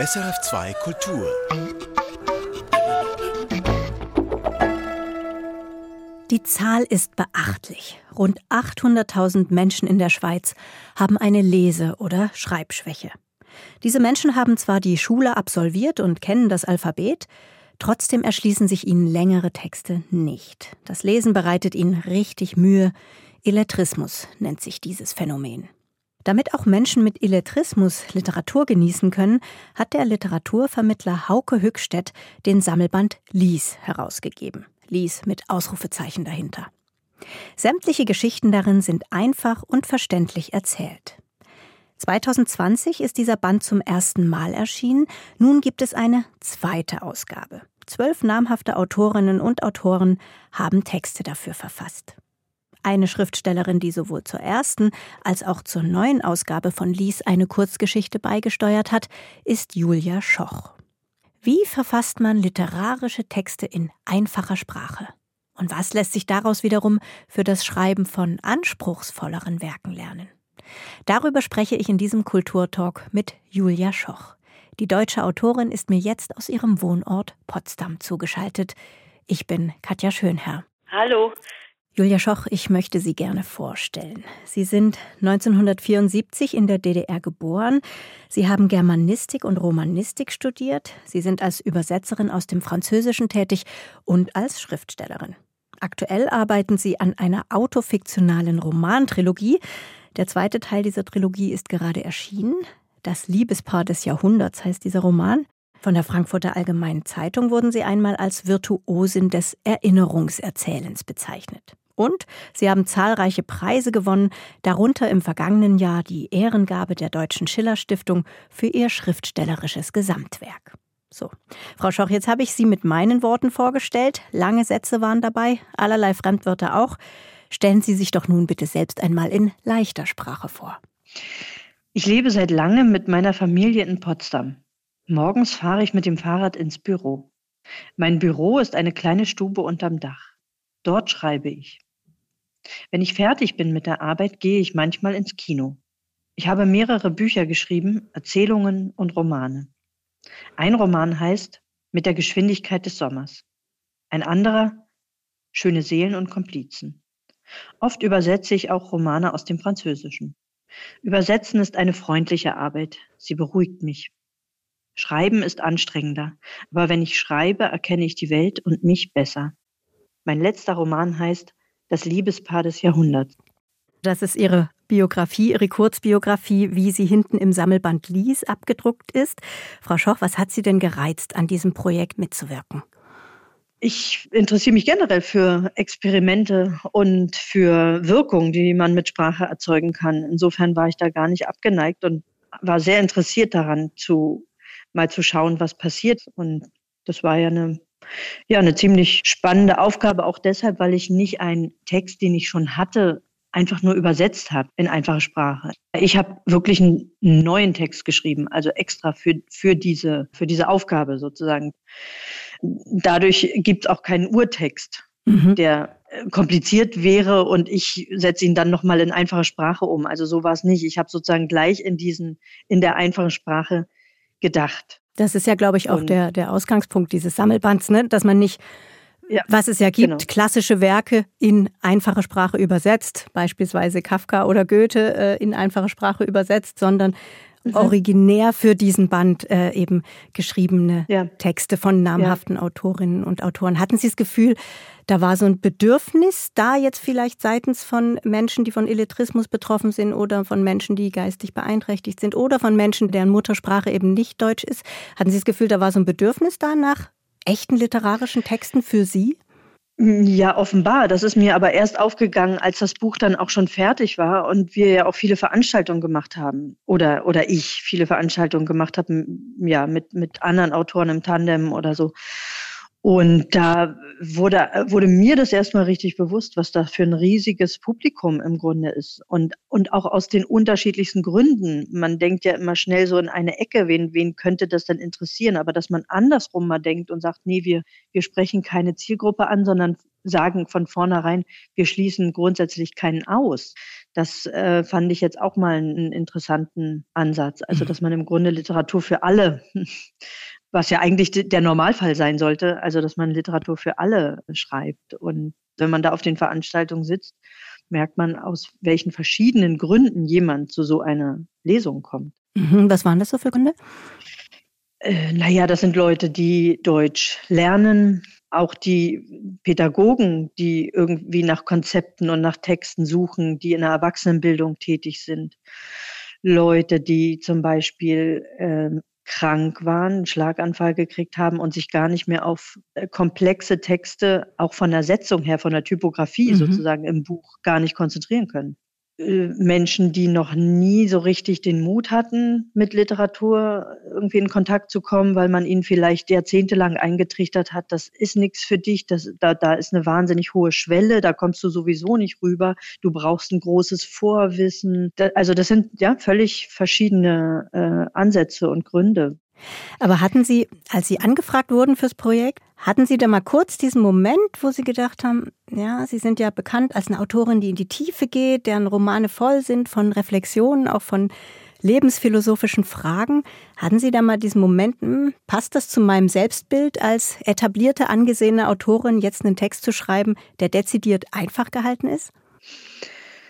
SRF2 Kultur. Die Zahl ist beachtlich. Rund 800.000 Menschen in der Schweiz haben eine Lese- oder Schreibschwäche. Diese Menschen haben zwar die Schule absolviert und kennen das Alphabet, trotzdem erschließen sich ihnen längere Texte nicht. Das Lesen bereitet ihnen richtig Mühe. Illettrismus nennt sich dieses Phänomen. Damit auch Menschen mit Illettrismus Literatur genießen können, hat der Literaturvermittler Hauke Hückstedt den Sammelband Lies herausgegeben. Lies mit Ausrufezeichen dahinter. Sämtliche Geschichten darin sind einfach und verständlich erzählt. 2020 ist dieser Band zum ersten Mal erschienen. Nun gibt es eine zweite Ausgabe. Zwölf namhafte Autorinnen und Autoren haben Texte dafür verfasst. Eine Schriftstellerin, die sowohl zur ersten als auch zur neuen Ausgabe von Lies eine Kurzgeschichte beigesteuert hat, ist Julia Schoch. Wie verfasst man literarische Texte in einfacher Sprache? Und was lässt sich daraus wiederum für das Schreiben von anspruchsvolleren Werken lernen? Darüber spreche ich in diesem Kulturtalk mit Julia Schoch. Die deutsche Autorin ist mir jetzt aus ihrem Wohnort Potsdam zugeschaltet. Ich bin Katja Schönherr. Hallo. Julia Schoch, ich möchte Sie gerne vorstellen. Sie sind 1974 in der DDR geboren. Sie haben Germanistik und Romanistik studiert. Sie sind als Übersetzerin aus dem Französischen tätig und als Schriftstellerin. Aktuell arbeiten Sie an einer autofiktionalen Romantrilogie. Der zweite Teil dieser Trilogie ist gerade erschienen. Das Liebespaar des Jahrhunderts heißt dieser Roman. Von der Frankfurter Allgemeinen Zeitung wurden Sie einmal als Virtuosin des Erinnerungserzählens bezeichnet. Und sie haben zahlreiche Preise gewonnen, darunter im vergangenen Jahr die Ehrengabe der Deutschen Schiller Stiftung für ihr schriftstellerisches Gesamtwerk. So, Frau Schoch, jetzt habe ich Sie mit meinen Worten vorgestellt. Lange Sätze waren dabei, allerlei Fremdwörter auch. Stellen Sie sich doch nun bitte selbst einmal in leichter Sprache vor. Ich lebe seit langem mit meiner Familie in Potsdam. Morgens fahre ich mit dem Fahrrad ins Büro. Mein Büro ist eine kleine Stube unterm Dach. Dort schreibe ich. Wenn ich fertig bin mit der Arbeit, gehe ich manchmal ins Kino. Ich habe mehrere Bücher geschrieben, Erzählungen und Romane. Ein Roman heißt Mit der Geschwindigkeit des Sommers. Ein anderer Schöne Seelen und Komplizen. Oft übersetze ich auch Romane aus dem Französischen. Übersetzen ist eine freundliche Arbeit. Sie beruhigt mich. Schreiben ist anstrengender, aber wenn ich schreibe, erkenne ich die Welt und mich besser. Mein letzter Roman heißt Das Liebespaar des Jahrhunderts. Das ist Ihre Biografie, Ihre Kurzbiografie, wie sie hinten im Sammelband Lies abgedruckt ist. Frau Schoch, was hat Sie denn gereizt, an diesem Projekt mitzuwirken? Ich interessiere mich generell für Experimente und für Wirkung, die man mit Sprache erzeugen kann. Insofern war ich da gar nicht abgeneigt und war sehr interessiert daran, zu, mal zu schauen, was passiert. Und das war ja eine ja, eine ziemlich spannende Aufgabe, auch deshalb, weil ich nicht einen Text, den ich schon hatte, einfach nur übersetzt habe in einfache Sprache. Ich habe wirklich einen neuen Text geschrieben, also extra für, für, diese, für diese Aufgabe sozusagen. Dadurch gibt es auch keinen Urtext, mhm. der äh, kompliziert wäre und ich setze ihn dann nochmal in einfache Sprache um. Also so war es nicht. Ich habe sozusagen gleich in diesen, in der einfachen Sprache gedacht. Das ist ja, glaube ich, auch der, der Ausgangspunkt dieses Sammelbands, ne? dass man nicht, ja, was es ja gibt, genau. klassische Werke in einfache Sprache übersetzt, beispielsweise Kafka oder Goethe äh, in einfache Sprache übersetzt, sondern mhm. originär für diesen Band äh, eben geschriebene ja. Texte von namhaften ja. Autorinnen und Autoren. Hatten Sie das Gefühl, da war so ein Bedürfnis da jetzt vielleicht seitens von Menschen, die von Illettrismus betroffen sind oder von Menschen, die geistig beeinträchtigt sind oder von Menschen, deren Muttersprache eben nicht Deutsch ist? Hatten Sie das Gefühl, da war so ein Bedürfnis da nach echten literarischen Texten für Sie? Ja, offenbar. Das ist mir aber erst aufgegangen, als das Buch dann auch schon fertig war und wir ja auch viele Veranstaltungen gemacht haben. Oder, oder ich viele Veranstaltungen gemacht habe, ja, mit, mit anderen Autoren im Tandem oder so. Und da wurde, wurde mir das erstmal richtig bewusst, was da für ein riesiges Publikum im Grunde ist. Und, und auch aus den unterschiedlichsten Gründen. Man denkt ja immer schnell so in eine Ecke, wen, wen könnte das denn interessieren? Aber dass man andersrum mal denkt und sagt, nee, wir, wir sprechen keine Zielgruppe an, sondern sagen von vornherein, wir schließen grundsätzlich keinen aus. Das äh, fand ich jetzt auch mal einen interessanten Ansatz. Also, mhm. dass man im Grunde Literatur für alle was ja eigentlich der Normalfall sein sollte, also dass man Literatur für alle schreibt. Und wenn man da auf den Veranstaltungen sitzt, merkt man, aus welchen verschiedenen Gründen jemand zu so einer Lesung kommt. Mhm, was waren das so für Gründe? Äh, naja, das sind Leute, die Deutsch lernen, auch die Pädagogen, die irgendwie nach Konzepten und nach Texten suchen, die in der Erwachsenenbildung tätig sind. Leute, die zum Beispiel äh, krank waren, einen Schlaganfall gekriegt haben und sich gar nicht mehr auf äh, komplexe Texte, auch von der Setzung her, von der Typografie mhm. sozusagen im Buch gar nicht konzentrieren können. Äh, Menschen, die noch nie so richtig den Mut hatten, mit Literatur irgendwie in Kontakt zu kommen, weil man ihnen vielleicht jahrzehntelang eingetrichtert hat, das ist nichts für dich, das, da, da ist eine wahnsinnig hohe Schwelle, da kommst du sowieso nicht rüber, du brauchst ein großes Vorwissen. Da, also das sind ja völlig verschiedene äh, Ansätze und Gründe. Aber hatten Sie, als Sie angefragt wurden fürs Projekt, hatten Sie da mal kurz diesen Moment, wo Sie gedacht haben, ja, Sie sind ja bekannt als eine Autorin, die in die Tiefe geht, deren Romane voll sind von Reflexionen, auch von lebensphilosophischen Fragen. Hatten Sie da mal diesen Moment, hm, passt das zu meinem Selbstbild als etablierte, angesehene Autorin, jetzt einen Text zu schreiben, der dezidiert einfach gehalten ist?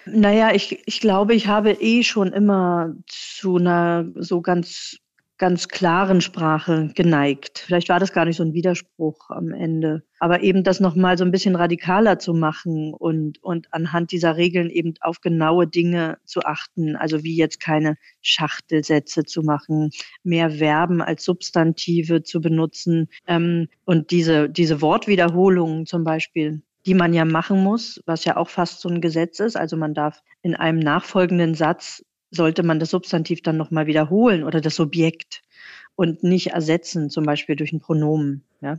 Naja, ich, ich glaube, ich habe eh schon immer zu einer so ganz ganz klaren Sprache geneigt. Vielleicht war das gar nicht so ein Widerspruch am Ende. Aber eben das nochmal so ein bisschen radikaler zu machen und, und anhand dieser Regeln eben auf genaue Dinge zu achten. Also wie jetzt keine Schachtelsätze zu machen, mehr Verben als Substantive zu benutzen ähm, und diese, diese Wortwiederholungen zum Beispiel die man ja machen muss, was ja auch fast so ein Gesetz ist. Also man darf in einem nachfolgenden Satz sollte man das Substantiv dann nochmal wiederholen oder das Subjekt und nicht ersetzen, zum Beispiel durch ein Pronomen. Ja.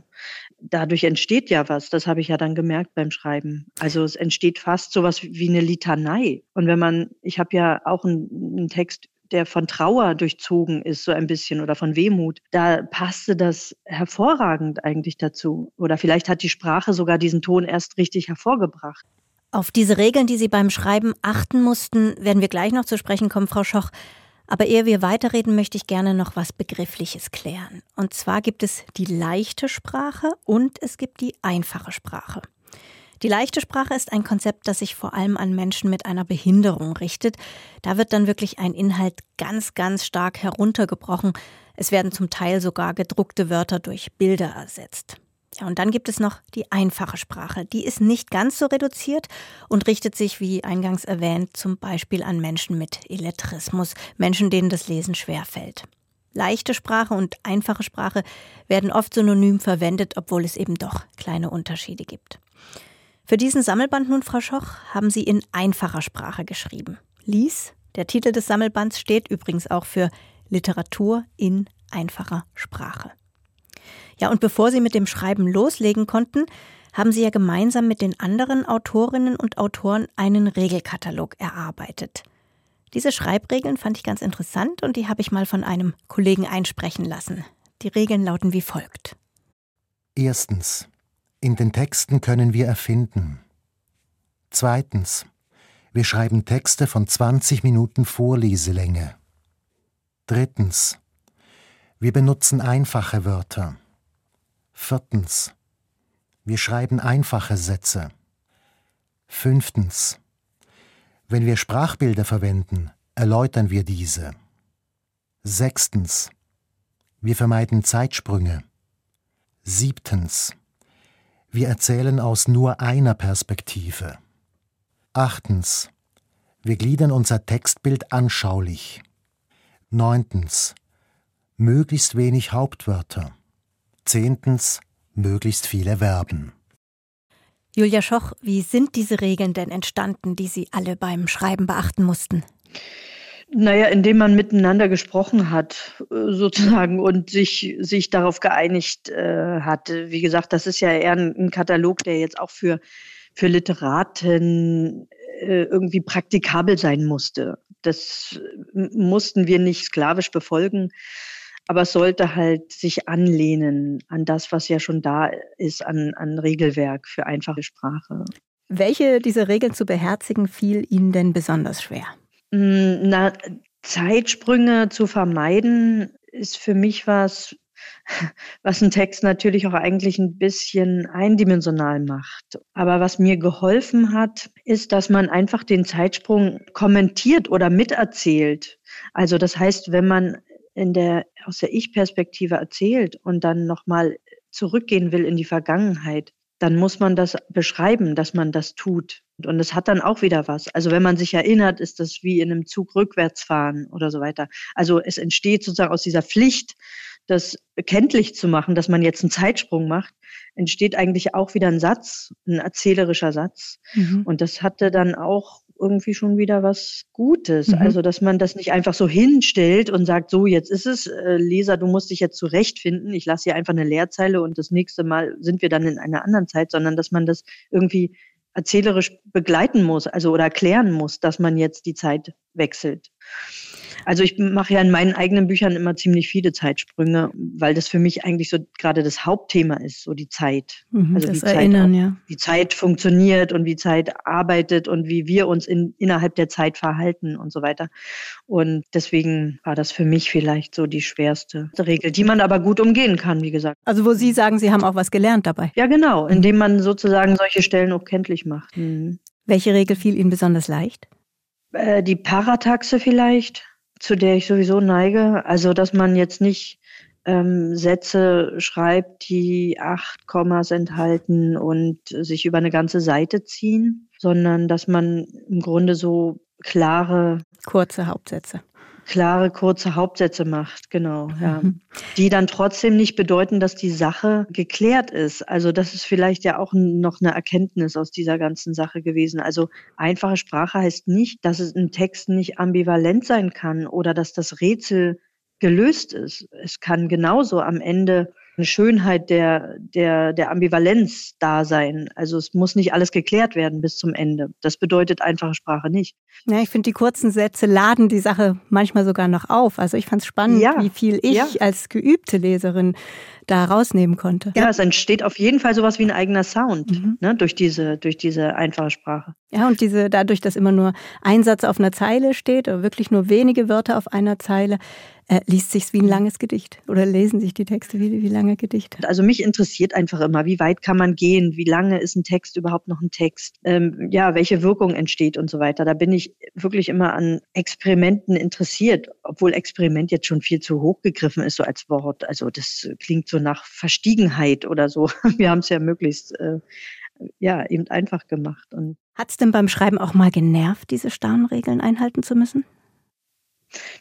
Dadurch entsteht ja was, das habe ich ja dann gemerkt beim Schreiben. Also es entsteht fast sowas wie eine Litanei. Und wenn man, ich habe ja auch einen, einen Text der von Trauer durchzogen ist, so ein bisschen, oder von Wehmut, da passte das hervorragend eigentlich dazu. Oder vielleicht hat die Sprache sogar diesen Ton erst richtig hervorgebracht. Auf diese Regeln, die Sie beim Schreiben achten mussten, werden wir gleich noch zu sprechen kommen, Frau Schoch. Aber ehe wir weiterreden, möchte ich gerne noch was Begriffliches klären. Und zwar gibt es die leichte Sprache und es gibt die einfache Sprache. Die leichte Sprache ist ein Konzept, das sich vor allem an Menschen mit einer Behinderung richtet. Da wird dann wirklich ein Inhalt ganz, ganz stark heruntergebrochen. Es werden zum Teil sogar gedruckte Wörter durch Bilder ersetzt. Ja, und dann gibt es noch die einfache Sprache. Die ist nicht ganz so reduziert und richtet sich, wie eingangs erwähnt, zum Beispiel an Menschen mit Illettrismus, Menschen, denen das Lesen schwerfällt. Leichte Sprache und einfache Sprache werden oft synonym verwendet, obwohl es eben doch kleine Unterschiede gibt. Für diesen Sammelband nun, Frau Schoch, haben Sie in einfacher Sprache geschrieben. Lies, der Titel des Sammelbands steht übrigens auch für Literatur in einfacher Sprache. Ja, und bevor Sie mit dem Schreiben loslegen konnten, haben Sie ja gemeinsam mit den anderen Autorinnen und Autoren einen Regelkatalog erarbeitet. Diese Schreibregeln fand ich ganz interessant und die habe ich mal von einem Kollegen einsprechen lassen. Die Regeln lauten wie folgt. Erstens. In den Texten können wir erfinden. Zweitens. Wir schreiben Texte von 20 Minuten Vorleselänge. Drittens. Wir benutzen einfache Wörter. Viertens. Wir schreiben einfache Sätze. Fünftens. Wenn wir Sprachbilder verwenden, erläutern wir diese. Sechstens. Wir vermeiden Zeitsprünge. Siebtens. Wir erzählen aus nur einer Perspektive. Achtens. Wir gliedern unser Textbild anschaulich. Neuntens. Möglichst wenig Hauptwörter. Zehntens, möglichst viele Verben. Julia Schoch, wie sind diese Regeln denn entstanden, die Sie alle beim Schreiben beachten mussten? Naja, indem man miteinander gesprochen hat, äh, sozusagen, und sich, sich darauf geeinigt äh, hat. Wie gesagt, das ist ja eher ein, ein Katalog, der jetzt auch für, für Literaten äh, irgendwie praktikabel sein musste. Das mussten wir nicht sklavisch befolgen, aber es sollte halt sich anlehnen an das, was ja schon da ist, an, an Regelwerk für einfache Sprache. Welche dieser Regeln zu beherzigen fiel Ihnen denn besonders schwer? Hm, na, Zeitsprünge zu vermeiden ist für mich was, was einen Text natürlich auch eigentlich ein bisschen eindimensional macht. Aber was mir geholfen hat, ist, dass man einfach den Zeitsprung kommentiert oder miterzählt. Also das heißt, wenn man in der, aus der Ich-Perspektive erzählt und dann nochmal zurückgehen will in die Vergangenheit, dann muss man das beschreiben, dass man das tut. Und es hat dann auch wieder was. Also wenn man sich erinnert, ist das wie in einem Zug rückwärts fahren oder so weiter. Also es entsteht sozusagen aus dieser Pflicht, das kenntlich zu machen, dass man jetzt einen Zeitsprung macht, entsteht eigentlich auch wieder ein Satz, ein erzählerischer Satz. Mhm. Und das hatte dann auch irgendwie schon wieder was Gutes. Mhm. Also, dass man das nicht einfach so hinstellt und sagt, so, jetzt ist es, äh, Leser, du musst dich jetzt zurechtfinden. Ich lasse hier einfach eine Leerzeile und das nächste Mal sind wir dann in einer anderen Zeit, sondern dass man das irgendwie erzählerisch begleiten muss, also oder erklären muss, dass man jetzt die Zeit wechselt. Also ich mache ja in meinen eigenen Büchern immer ziemlich viele Zeitsprünge, weil das für mich eigentlich so gerade das Hauptthema ist, so die Zeit. Mhm, also das wie Erinnern, Zeit, ja. wie Zeit funktioniert und wie Zeit arbeitet und wie wir uns in, innerhalb der Zeit verhalten und so weiter. Und deswegen war das für mich vielleicht so die schwerste Regel, die man aber gut umgehen kann, wie gesagt. Also wo Sie sagen, Sie haben auch was gelernt dabei. Ja, genau, indem man sozusagen solche Stellen auch kenntlich macht. Mhm. Welche Regel fiel Ihnen besonders leicht? Äh, die Parataxe vielleicht zu der ich sowieso neige. Also, dass man jetzt nicht ähm, Sätze schreibt, die acht Kommas enthalten und sich über eine ganze Seite ziehen, sondern dass man im Grunde so klare kurze Hauptsätze klare, kurze Hauptsätze macht, genau, ja. Die dann trotzdem nicht bedeuten, dass die Sache geklärt ist. Also das ist vielleicht ja auch noch eine Erkenntnis aus dieser ganzen Sache gewesen. Also einfache Sprache heißt nicht, dass es ein Text nicht ambivalent sein kann oder dass das Rätsel gelöst ist. Es kann genauso am Ende eine Schönheit der, der, der Ambivalenz da sein. Also es muss nicht alles geklärt werden bis zum Ende. Das bedeutet einfache Sprache nicht. Ja, ich finde, die kurzen Sätze laden die Sache manchmal sogar noch auf. Also ich fand es spannend, ja. wie viel ich ja. als geübte Leserin da rausnehmen konnte. Ja, es entsteht auf jeden Fall sowas wie ein eigener Sound mhm. ne, durch, diese, durch diese einfache Sprache. Ja, und diese, dadurch, dass immer nur ein Satz auf einer Zeile steht oder wirklich nur wenige Wörter auf einer Zeile, äh, liest sich's wie ein langes Gedicht oder lesen sich die Texte wie, wie lange Gedichte? Also mich interessiert einfach immer, wie weit kann man gehen, wie lange ist ein Text überhaupt noch ein Text, ähm, ja, welche Wirkung entsteht und so weiter. Da bin ich wirklich immer an Experimenten interessiert, obwohl Experiment jetzt schon viel zu hoch gegriffen ist, so als Wort. Also das klingt so nach Verstiegenheit oder so. Wir haben es ja möglichst äh, ja, eben einfach gemacht. Und Hat es denn beim Schreiben auch mal genervt, diese starren Regeln einhalten zu müssen?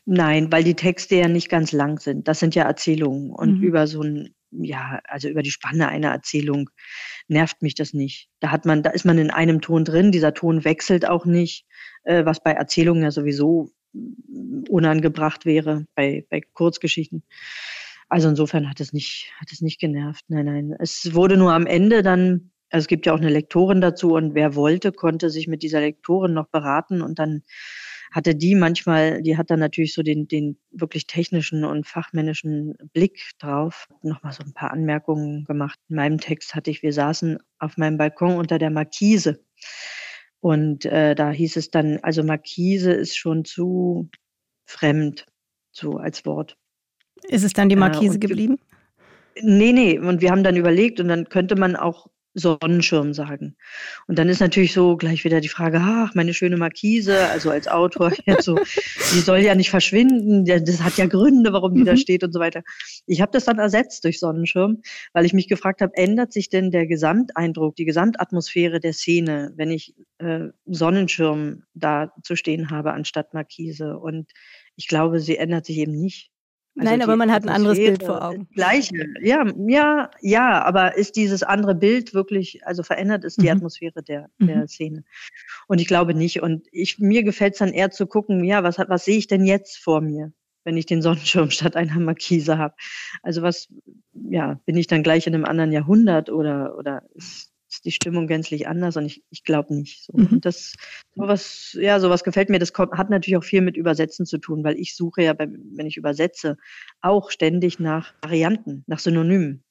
Nein, weil die Texte ja nicht ganz lang sind. Das sind ja Erzählungen. Und mhm. über so ein, ja, also über die Spanne einer Erzählung nervt mich das nicht. Da hat man, da ist man in einem Ton drin. Dieser Ton wechselt auch nicht, äh, was bei Erzählungen ja sowieso unangebracht wäre, bei, bei Kurzgeschichten. Also insofern hat es nicht, hat es nicht genervt. Nein, nein. Es wurde nur am Ende dann, also es gibt ja auch eine Lektorin dazu und wer wollte, konnte sich mit dieser Lektorin noch beraten und dann hatte die manchmal, die hat dann natürlich so den, den wirklich technischen und fachmännischen Blick drauf. Nochmal so ein paar Anmerkungen gemacht. In meinem Text hatte ich, wir saßen auf meinem Balkon unter der Markise. Und äh, da hieß es dann, also Markise ist schon zu fremd, so als Wort. Ist es dann die Markise äh, geblieben? Nee, nee. Und wir haben dann überlegt und dann könnte man auch Sonnenschirm sagen. Und dann ist natürlich so gleich wieder die Frage, ach, meine schöne Markise, also als Autor, ja, so, die soll ja nicht verschwinden, das hat ja Gründe, warum die mhm. da steht und so weiter. Ich habe das dann ersetzt durch Sonnenschirm, weil ich mich gefragt habe, ändert sich denn der Gesamteindruck, die Gesamtatmosphäre der Szene, wenn ich äh, Sonnenschirm da zu stehen habe anstatt Markise? Und ich glaube, sie ändert sich eben nicht. Also Nein, aber man hat ein anderes Bild vor Augen. Gleiche, ja, ja, ja, aber ist dieses andere Bild wirklich, also verändert ist die mhm. Atmosphäre der, der mhm. Szene? Und ich glaube nicht. Und ich, mir gefällt es dann eher zu gucken, ja, was, was sehe ich denn jetzt vor mir, wenn ich den Sonnenschirm statt einer Markise habe? Also was, ja, bin ich dann gleich in einem anderen Jahrhundert oder, oder ist, ist die Stimmung gänzlich anders und ich, ich glaube nicht. So. Mhm. Und das sowas, ja, sowas gefällt mir. Das kommt, hat natürlich auch viel mit Übersetzen zu tun, weil ich suche ja, beim, wenn ich übersetze, auch ständig nach Varianten, nach Synonymen.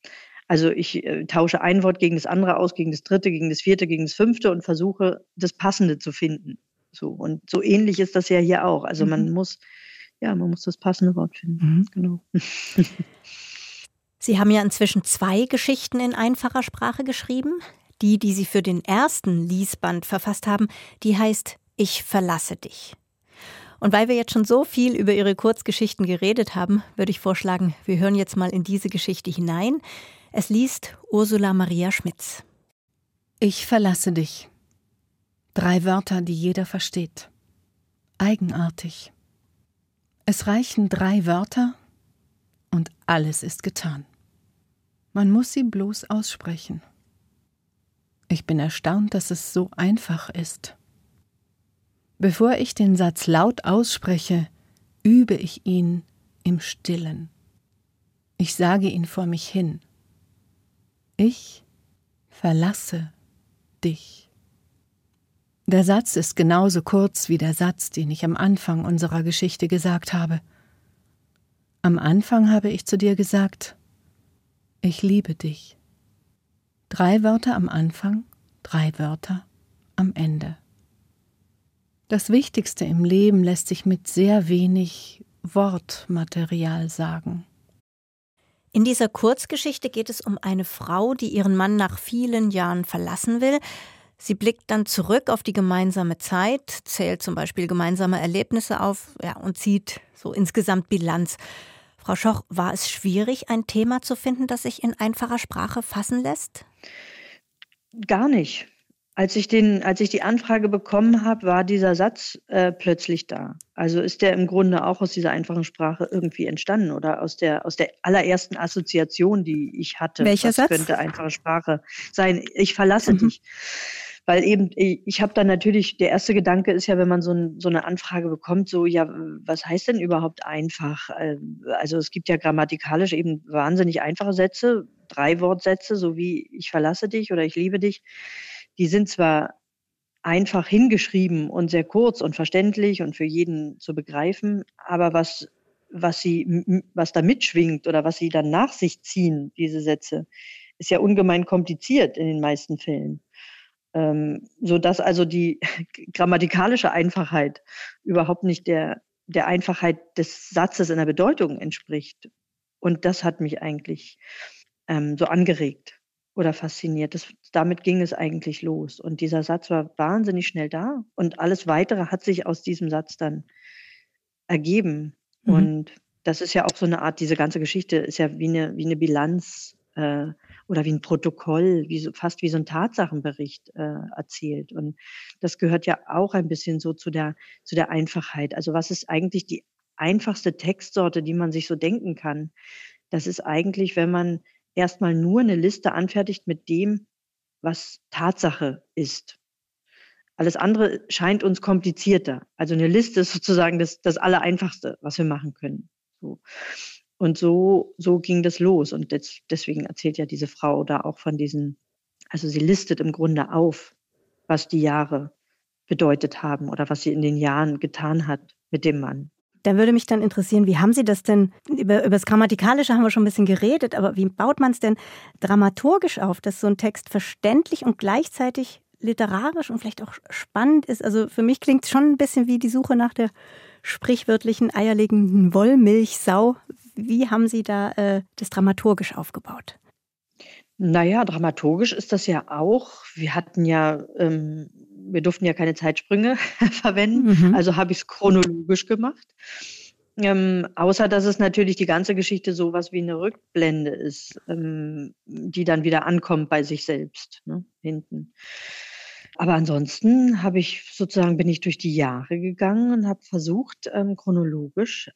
Also ich äh, tausche ein Wort gegen das andere aus, gegen das dritte, gegen das vierte, gegen das fünfte und versuche, das Passende zu finden. So. Und so ähnlich ist das ja hier auch. Also mhm. man muss, ja, man muss das passende Wort finden. Mhm. Genau. Sie haben ja inzwischen zwei Geschichten in einfacher Sprache geschrieben. Die, die Sie für den ersten Liesband verfasst haben, die heißt Ich verlasse dich. Und weil wir jetzt schon so viel über Ihre Kurzgeschichten geredet haben, würde ich vorschlagen, wir hören jetzt mal in diese Geschichte hinein. Es liest Ursula Maria Schmitz. Ich verlasse dich. Drei Wörter, die jeder versteht. Eigenartig. Es reichen drei Wörter und alles ist getan. Man muss sie bloß aussprechen. Ich bin erstaunt, dass es so einfach ist. Bevor ich den Satz laut ausspreche, übe ich ihn im stillen. Ich sage ihn vor mich hin. Ich verlasse dich. Der Satz ist genauso kurz wie der Satz, den ich am Anfang unserer Geschichte gesagt habe. Am Anfang habe ich zu dir gesagt, ich liebe dich. Drei Wörter am Anfang, drei Wörter am Ende. Das Wichtigste im Leben lässt sich mit sehr wenig Wortmaterial sagen. In dieser Kurzgeschichte geht es um eine Frau, die ihren Mann nach vielen Jahren verlassen will. Sie blickt dann zurück auf die gemeinsame Zeit, zählt zum Beispiel gemeinsame Erlebnisse auf ja, und zieht so insgesamt Bilanz. Frau Schoch, war es schwierig, ein Thema zu finden, das sich in einfacher Sprache fassen lässt? Gar nicht. Als ich, den, als ich die Anfrage bekommen habe, war dieser Satz äh, plötzlich da. Also ist der im Grunde auch aus dieser einfachen Sprache irgendwie entstanden oder aus der, aus der allerersten Assoziation, die ich hatte. Welcher Was Satz? könnte einfache Sprache sein? Ich verlasse mhm. dich. Weil eben, ich habe dann natürlich, der erste Gedanke ist ja, wenn man so, ein, so eine Anfrage bekommt, so, ja, was heißt denn überhaupt einfach? Ähm, also es gibt ja grammatikalisch eben wahnsinnig einfache Sätze, drei Wortsätze, so wie ich verlasse dich oder ich liebe dich. Die sind zwar einfach hingeschrieben und sehr kurz und verständlich und für jeden zu begreifen, aber was was sie, was da mitschwingt oder was sie dann nach sich ziehen, diese Sätze, ist ja ungemein kompliziert in den meisten Fällen ähm, so dass also die grammatikalische Einfachheit überhaupt nicht der, der Einfachheit des Satzes in der Bedeutung entspricht. Und das hat mich eigentlich ähm, so angeregt oder fasziniert. Das, damit ging es eigentlich los. Und dieser Satz war wahnsinnig schnell da. Und alles Weitere hat sich aus diesem Satz dann ergeben. Mhm. Und das ist ja auch so eine Art, diese ganze Geschichte ist ja wie eine, wie eine Bilanz äh, oder wie ein Protokoll, wie so, fast wie so ein Tatsachenbericht äh, erzählt. Und das gehört ja auch ein bisschen so zu der, zu der Einfachheit. Also was ist eigentlich die einfachste Textsorte, die man sich so denken kann? Das ist eigentlich, wenn man erstmal nur eine Liste anfertigt mit dem, was Tatsache ist. Alles andere scheint uns komplizierter. Also eine Liste ist sozusagen das, das Allereinfachste, was wir machen können. So. Und so, so ging das los. Und das, deswegen erzählt ja diese Frau da auch von diesen, also sie listet im Grunde auf, was die Jahre bedeutet haben oder was sie in den Jahren getan hat mit dem Mann. Da würde mich dann interessieren, wie haben Sie das denn, über, über das Grammatikalische haben wir schon ein bisschen geredet, aber wie baut man es denn dramaturgisch auf, dass so ein Text verständlich und gleichzeitig literarisch und vielleicht auch spannend ist? Also für mich klingt es schon ein bisschen wie die Suche nach der sprichwörtlichen eierlegenden Wollmilchsau. Wie haben Sie da äh, das dramaturgisch aufgebaut? Naja, dramaturgisch ist das ja auch. Wir hatten ja, ähm, wir durften ja keine Zeitsprünge verwenden, mhm. also habe ich es chronologisch gemacht. Ähm, außer dass es natürlich die ganze Geschichte so was wie eine Rückblende ist, ähm, die dann wieder ankommt bei sich selbst, ne, hinten. Aber ansonsten habe ich sozusagen bin ich durch die Jahre gegangen und habe versucht, ähm, chronologisch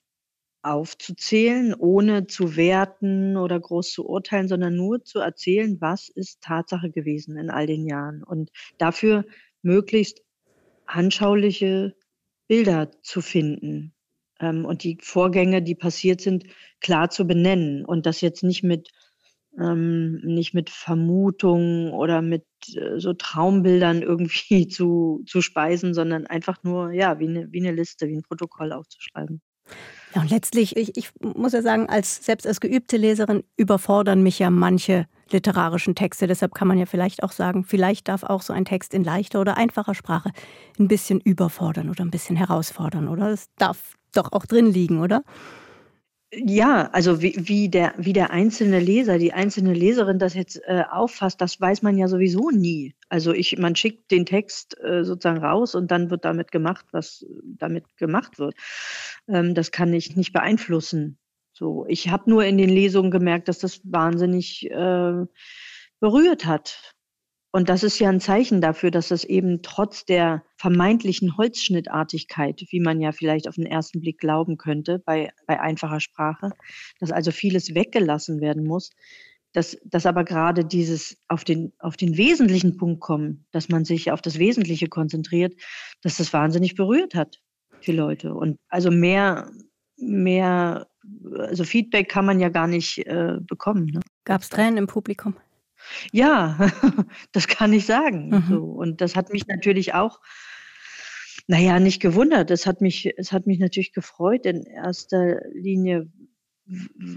aufzuzählen, ohne zu werten oder groß zu urteilen, sondern nur zu erzählen, was ist Tatsache gewesen in all den Jahren und dafür möglichst anschauliche Bilder zu finden ähm, und die Vorgänge, die passiert sind, klar zu benennen und das jetzt nicht mit ähm, nicht mit Vermutungen oder mit äh, so Traumbildern irgendwie zu, zu speisen, sondern einfach nur, ja, wie eine, wie eine Liste, wie ein Protokoll aufzuschreiben. Ja, und letztlich, ich, ich muss ja sagen, als selbst als geübte Leserin überfordern mich ja manche literarischen Texte. Deshalb kann man ja vielleicht auch sagen, vielleicht darf auch so ein Text in leichter oder einfacher Sprache ein bisschen überfordern oder ein bisschen herausfordern, oder? Es darf doch auch drin liegen, oder? Ja, also wie, wie, der, wie der einzelne Leser, die einzelne Leserin das jetzt äh, auffasst, das weiß man ja sowieso nie. Also ich, man schickt den Text äh, sozusagen raus und dann wird damit gemacht, was damit gemacht wird. Ähm, das kann ich nicht beeinflussen. So, ich habe nur in den Lesungen gemerkt, dass das wahnsinnig äh, berührt hat. Und das ist ja ein Zeichen dafür, dass es eben trotz der vermeintlichen Holzschnittartigkeit, wie man ja vielleicht auf den ersten Blick glauben könnte, bei, bei einfacher Sprache, dass also vieles weggelassen werden muss, dass, dass aber gerade dieses auf den, auf den wesentlichen Punkt kommen, dass man sich auf das Wesentliche konzentriert, dass das wahnsinnig berührt hat, die Leute. Und also mehr, mehr, also Feedback kann man ja gar nicht äh, bekommen. Ne? Gab es Tränen im Publikum? Ja, das kann ich sagen. Mhm. So, und das hat mich natürlich auch, naja, nicht gewundert. Es hat mich, es hat mich natürlich gefreut in erster Linie,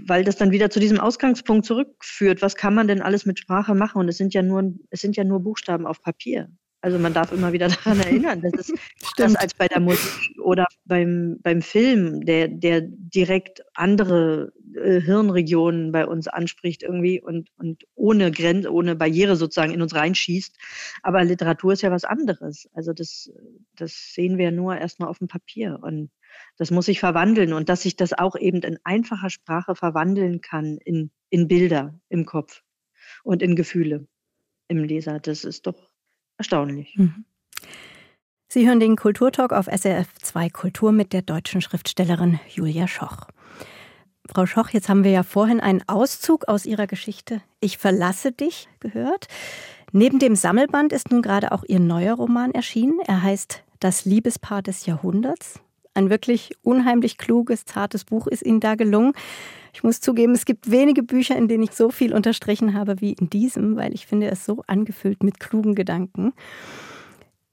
weil das dann wieder zu diesem Ausgangspunkt zurückführt. Was kann man denn alles mit Sprache machen? Und es sind ja nur, es sind ja nur Buchstaben auf Papier. Also man darf immer wieder daran erinnern, dass es das als bei der Musik oder beim, beim Film, der, der direkt andere äh, Hirnregionen bei uns anspricht irgendwie und, und ohne Grenze, ohne Barriere sozusagen in uns reinschießt. Aber Literatur ist ja was anderes. Also das, das sehen wir nur erstmal auf dem Papier und das muss sich verwandeln und dass sich das auch eben in einfacher Sprache verwandeln kann in, in Bilder im Kopf und in Gefühle im Leser. Das ist doch erstaunlich. Mhm. Sie hören den Kulturtalk auf SRF 2 Kultur mit der deutschen Schriftstellerin Julia Schoch. Frau Schoch, jetzt haben wir ja vorhin einen Auszug aus Ihrer Geschichte Ich verlasse dich gehört. Neben dem Sammelband ist nun gerade auch Ihr neuer Roman erschienen. Er heißt Das Liebespaar des Jahrhunderts. Ein wirklich unheimlich kluges, zartes Buch ist Ihnen da gelungen. Ich muss zugeben, es gibt wenige Bücher, in denen ich so viel unterstrichen habe wie in diesem, weil ich finde es so angefüllt mit klugen Gedanken.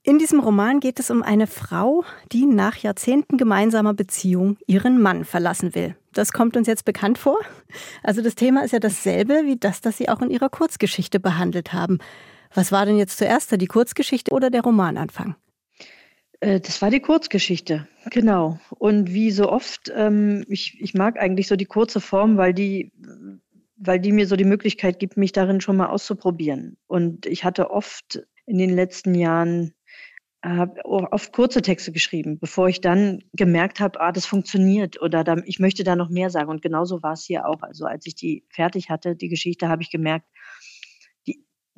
In diesem Roman geht es um eine Frau, die nach Jahrzehnten gemeinsamer Beziehung ihren Mann verlassen will. Das kommt uns jetzt bekannt vor. Also das Thema ist ja dasselbe wie das, das Sie auch in Ihrer Kurzgeschichte behandelt haben. Was war denn jetzt zuerst, die Kurzgeschichte oder der Romananfang? Äh, das war die Kurzgeschichte, genau. Und wie so oft, ähm, ich, ich mag eigentlich so die kurze Form, weil die, weil die mir so die Möglichkeit gibt, mich darin schon mal auszuprobieren. Und ich hatte oft in den letzten Jahren habe oft kurze Texte geschrieben, bevor ich dann gemerkt habe, ah, das funktioniert oder da, ich möchte da noch mehr sagen. Und genauso war es hier auch. Also als ich die fertig hatte, die Geschichte, habe ich gemerkt,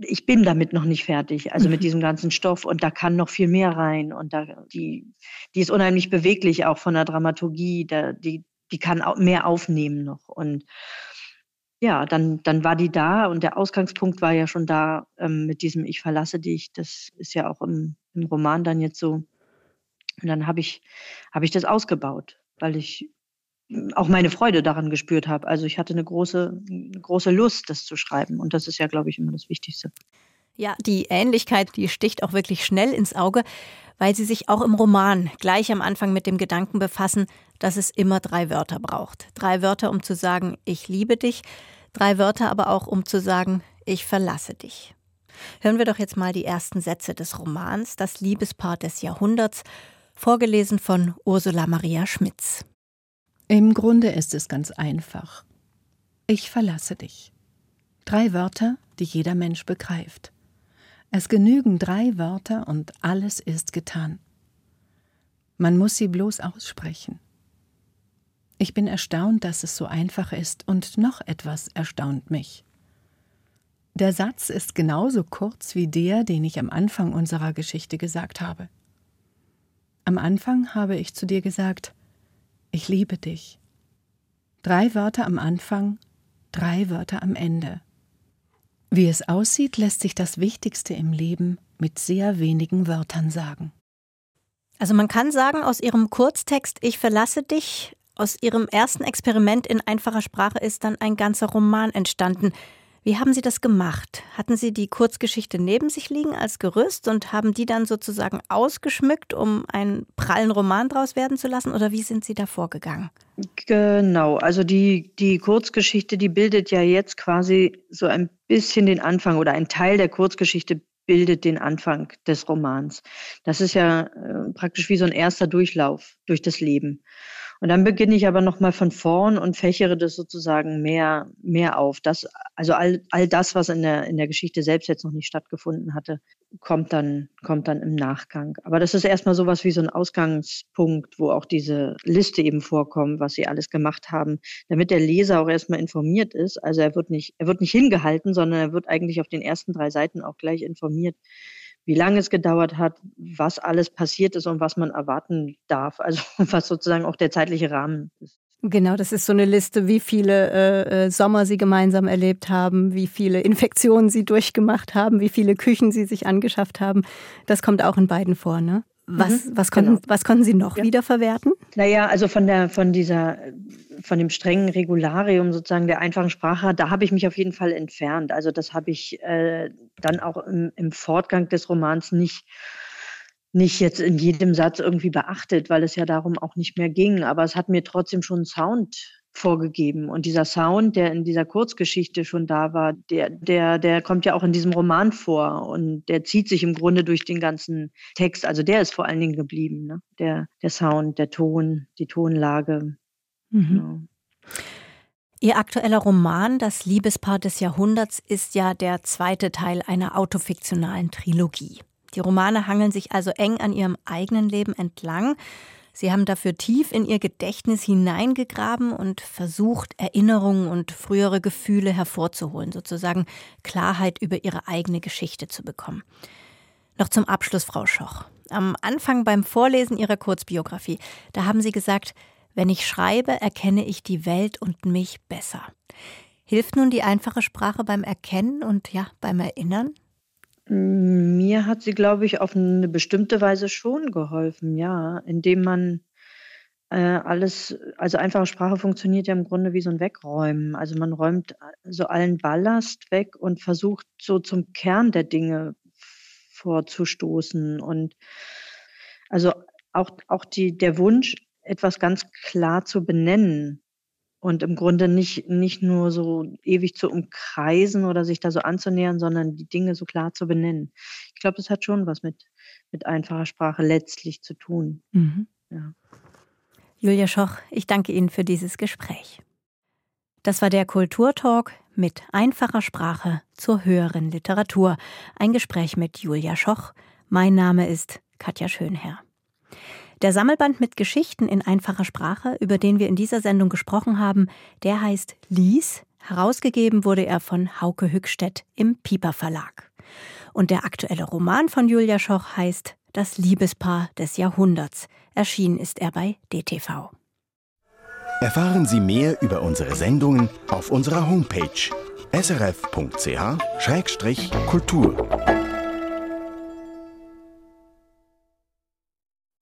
ich bin damit noch nicht fertig, also mit diesem ganzen Stoff und da kann noch viel mehr rein und da die die ist unheimlich beweglich auch von der Dramaturgie, da, die die kann auch mehr aufnehmen noch und ja, dann dann war die da und der Ausgangspunkt war ja schon da ähm, mit diesem Ich verlasse dich. Das ist ja auch im, im Roman dann jetzt so. Und dann habe ich habe ich das ausgebaut, weil ich auch meine Freude daran gespürt habe. Also ich hatte eine große, eine große Lust, das zu schreiben. Und das ist ja, glaube ich, immer das Wichtigste. Ja, die Ähnlichkeit, die sticht auch wirklich schnell ins Auge, weil sie sich auch im Roman gleich am Anfang mit dem Gedanken befassen, dass es immer drei Wörter braucht. Drei Wörter, um zu sagen, ich liebe dich. Drei Wörter aber auch, um zu sagen, ich verlasse dich. Hören wir doch jetzt mal die ersten Sätze des Romans, das Liebespaar des Jahrhunderts, vorgelesen von Ursula Maria Schmitz. Im Grunde ist es ganz einfach. Ich verlasse dich. Drei Wörter, die jeder Mensch begreift. Es genügen drei Wörter und alles ist getan. Man muss sie bloß aussprechen. Ich bin erstaunt, dass es so einfach ist, und noch etwas erstaunt mich. Der Satz ist genauso kurz wie der, den ich am Anfang unserer Geschichte gesagt habe. Am Anfang habe ich zu dir gesagt, ich liebe dich. Drei Wörter am Anfang, drei Wörter am Ende. Wie es aussieht, lässt sich das Wichtigste im Leben mit sehr wenigen Wörtern sagen. Also man kann sagen, aus Ihrem Kurztext Ich verlasse dich, aus Ihrem ersten Experiment in einfacher Sprache ist dann ein ganzer Roman entstanden. Wie haben Sie das gemacht? Hatten Sie die Kurzgeschichte neben sich liegen als Gerüst und haben die dann sozusagen ausgeschmückt, um einen prallen Roman draus werden zu lassen? Oder wie sind Sie da vorgegangen? Genau, also die, die Kurzgeschichte, die bildet ja jetzt quasi so ein bisschen den Anfang oder ein Teil der Kurzgeschichte bildet den Anfang des Romans. Das ist ja äh, praktisch wie so ein erster Durchlauf durch das Leben. Und dann beginne ich aber nochmal von vorn und fächere das sozusagen mehr, mehr auf. Das, also all, all das, was in der, in der Geschichte selbst jetzt noch nicht stattgefunden hatte, kommt dann, kommt dann im Nachgang. Aber das ist erstmal sowas wie so ein Ausgangspunkt, wo auch diese Liste eben vorkommt, was sie alles gemacht haben, damit der Leser auch erstmal informiert ist. Also er wird nicht, er wird nicht hingehalten, sondern er wird eigentlich auf den ersten drei Seiten auch gleich informiert, wie lange es gedauert hat, was alles passiert ist und was man erwarten darf. Also was sozusagen auch der zeitliche Rahmen ist. Genau, das ist so eine Liste, wie viele äh, äh, Sommer sie gemeinsam erlebt haben, wie viele Infektionen sie durchgemacht haben, wie viele Küchen sie sich angeschafft haben. Das kommt auch in beiden vor, ne? Was, mhm, was, konnten, genau. was konnten Sie noch ja. wiederverwerten? Naja, also von der, von dieser, von dem strengen Regularium sozusagen der einfachen Sprache, da habe ich mich auf jeden Fall entfernt. Also das habe ich äh, dann auch im, im Fortgang des Romans nicht nicht jetzt in jedem Satz irgendwie beachtet, weil es ja darum auch nicht mehr ging. Aber es hat mir trotzdem schon Sound vorgegeben. Und dieser Sound, der in dieser Kurzgeschichte schon da war, der, der, der kommt ja auch in diesem Roman vor und der zieht sich im Grunde durch den ganzen Text. Also der ist vor allen Dingen geblieben, ne? der, der Sound, der Ton, die Tonlage. Mhm. Genau. Ihr aktueller Roman Das Liebespaar des Jahrhunderts ist ja der zweite Teil einer autofiktionalen Trilogie. Die Romane hangeln sich also eng an ihrem eigenen Leben entlang. Sie haben dafür tief in ihr Gedächtnis hineingegraben und versucht, Erinnerungen und frühere Gefühle hervorzuholen, sozusagen Klarheit über ihre eigene Geschichte zu bekommen. Noch zum Abschluss, Frau Schoch. Am Anfang beim Vorlesen Ihrer Kurzbiografie, da haben Sie gesagt, wenn ich schreibe, erkenne ich die Welt und mich besser. Hilft nun die einfache Sprache beim Erkennen und ja, beim Erinnern? Mir hat sie, glaube ich, auf eine bestimmte Weise schon geholfen, ja, indem man äh, alles, also einfache Sprache funktioniert ja im Grunde wie so ein Wegräumen. Also man räumt so allen Ballast weg und versucht so zum Kern der Dinge vorzustoßen. Und also auch, auch die, der Wunsch, etwas ganz klar zu benennen, und im Grunde nicht, nicht nur so ewig zu umkreisen oder sich da so anzunähern, sondern die Dinge so klar zu benennen. Ich glaube, das hat schon was mit, mit einfacher Sprache letztlich zu tun. Mhm. Ja. Julia Schoch, ich danke Ihnen für dieses Gespräch. Das war der Kulturtalk mit einfacher Sprache zur höheren Literatur. Ein Gespräch mit Julia Schoch. Mein Name ist Katja Schönherr. Der Sammelband mit Geschichten in einfacher Sprache, über den wir in dieser Sendung gesprochen haben, der heißt Lies. Herausgegeben wurde er von Hauke Hückstedt im Pieper Verlag. Und der aktuelle Roman von Julia Schoch heißt Das Liebespaar des Jahrhunderts. Erschienen ist er bei DTV. Erfahren Sie mehr über unsere Sendungen auf unserer Homepage srf.ch-kultur.